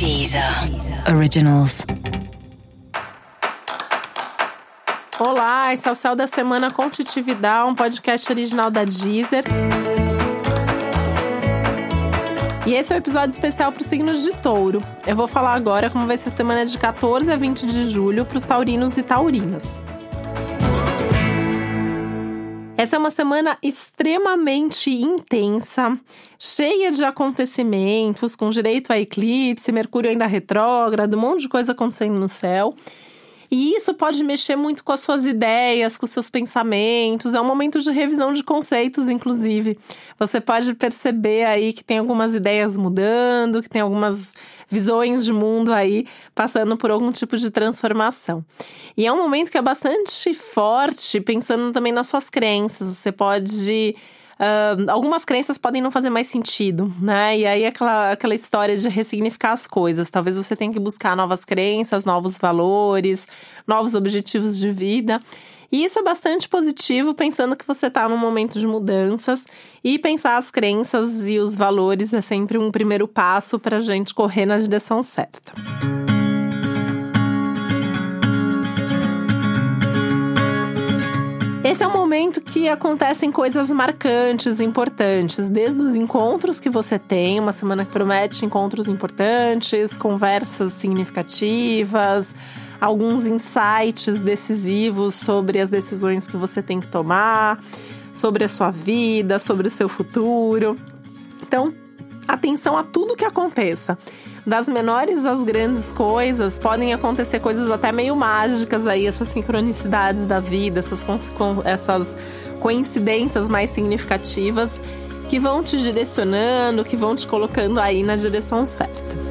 Deezer Originals. Olá, esse é o Céu da Semana com Titi Vidal, um podcast original da Deezer. E esse é o um episódio especial para os signos de touro. Eu vou falar agora como vai ser a semana de 14 a 20 de julho para os taurinos e taurinas. Essa é uma semana extremamente intensa, cheia de acontecimentos, com direito a eclipse, Mercúrio ainda retrógrado, um monte de coisa acontecendo no céu. E isso pode mexer muito com as suas ideias, com os seus pensamentos. É um momento de revisão de conceitos, inclusive. Você pode perceber aí que tem algumas ideias mudando, que tem algumas visões de mundo aí passando por algum tipo de transformação. E é um momento que é bastante forte, pensando também nas suas crenças. Você pode Algumas crenças podem não fazer mais sentido, né? E aí aquela, aquela história de ressignificar as coisas. Talvez você tenha que buscar novas crenças, novos valores, novos objetivos de vida. E isso é bastante positivo, pensando que você está num momento de mudanças e pensar as crenças e os valores é sempre um primeiro passo para a gente correr na direção certa. Esse é um momento que acontecem coisas marcantes, importantes, desde os encontros que você tem, uma semana que promete encontros importantes, conversas significativas, alguns insights decisivos sobre as decisões que você tem que tomar, sobre a sua vida, sobre o seu futuro. Então, atenção a tudo que aconteça das menores às grandes coisas, podem acontecer coisas até meio mágicas aí, essas sincronicidades da vida, essas, essas coincidências mais significativas que vão te direcionando, que vão te colocando aí na direção certa.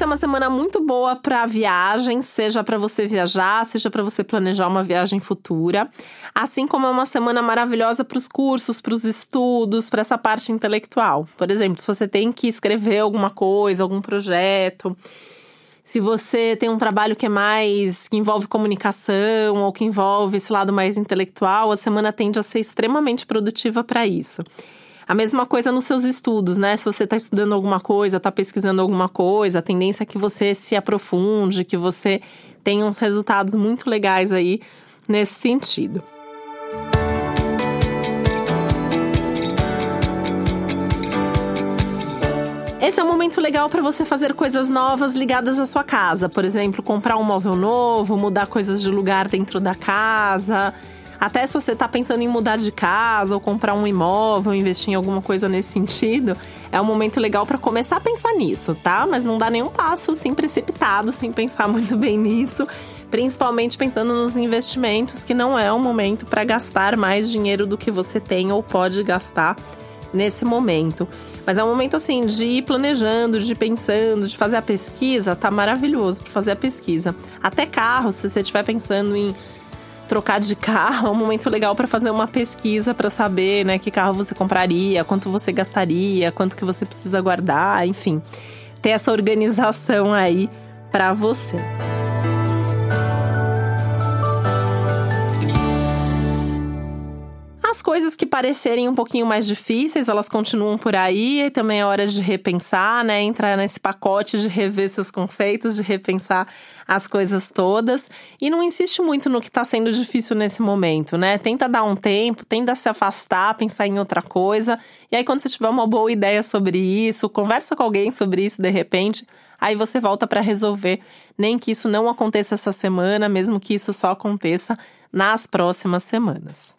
Essa é uma semana muito boa para viagens, seja para você viajar, seja para você planejar uma viagem futura. Assim como é uma semana maravilhosa para os cursos, para os estudos, para essa parte intelectual. Por exemplo, se você tem que escrever alguma coisa, algum projeto, se você tem um trabalho que é mais que envolve comunicação ou que envolve esse lado mais intelectual, a semana tende a ser extremamente produtiva para isso. A mesma coisa nos seus estudos, né? Se você está estudando alguma coisa, está pesquisando alguma coisa, a tendência é que você se aprofunde, que você tenha uns resultados muito legais aí nesse sentido. Esse é um momento legal para você fazer coisas novas ligadas à sua casa. Por exemplo, comprar um móvel novo, mudar coisas de lugar dentro da casa, até se você está pensando em mudar de casa ou comprar um imóvel, investir em alguma coisa nesse sentido, é um momento legal para começar a pensar nisso, tá? Mas não dá nenhum passo assim precipitado, sem pensar muito bem nisso principalmente pensando nos investimentos, que não é um momento para gastar mais dinheiro do que você tem ou pode gastar nesse momento. Mas é um momento assim de ir planejando, de ir pensando, de fazer a pesquisa, tá maravilhoso para fazer a pesquisa. Até carro, se você estiver pensando em trocar de carro é um momento legal para fazer uma pesquisa para saber, né, que carro você compraria, quanto você gastaria, quanto que você precisa guardar, enfim, ter essa organização aí para você. Coisas que parecerem um pouquinho mais difíceis, elas continuam por aí, e também é hora de repensar, né? Entrar nesse pacote de rever seus conceitos, de repensar as coisas todas. E não insiste muito no que está sendo difícil nesse momento, né? Tenta dar um tempo, tenta se afastar, pensar em outra coisa. E aí, quando você tiver uma boa ideia sobre isso, conversa com alguém sobre isso de repente. Aí você volta para resolver. Nem que isso não aconteça essa semana, mesmo que isso só aconteça nas próximas semanas.